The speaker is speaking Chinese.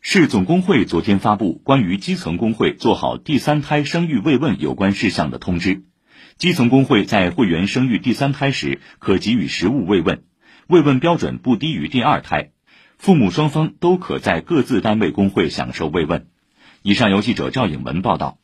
市总工会昨天发布关于基层工会做好第三胎生育慰问有关事项的通知，基层工会在会员生育第三胎时可给予实物慰问，慰问标准不低于第二胎，父母双方都可在各自单位工会享受慰问。以上由记者赵颖文报道。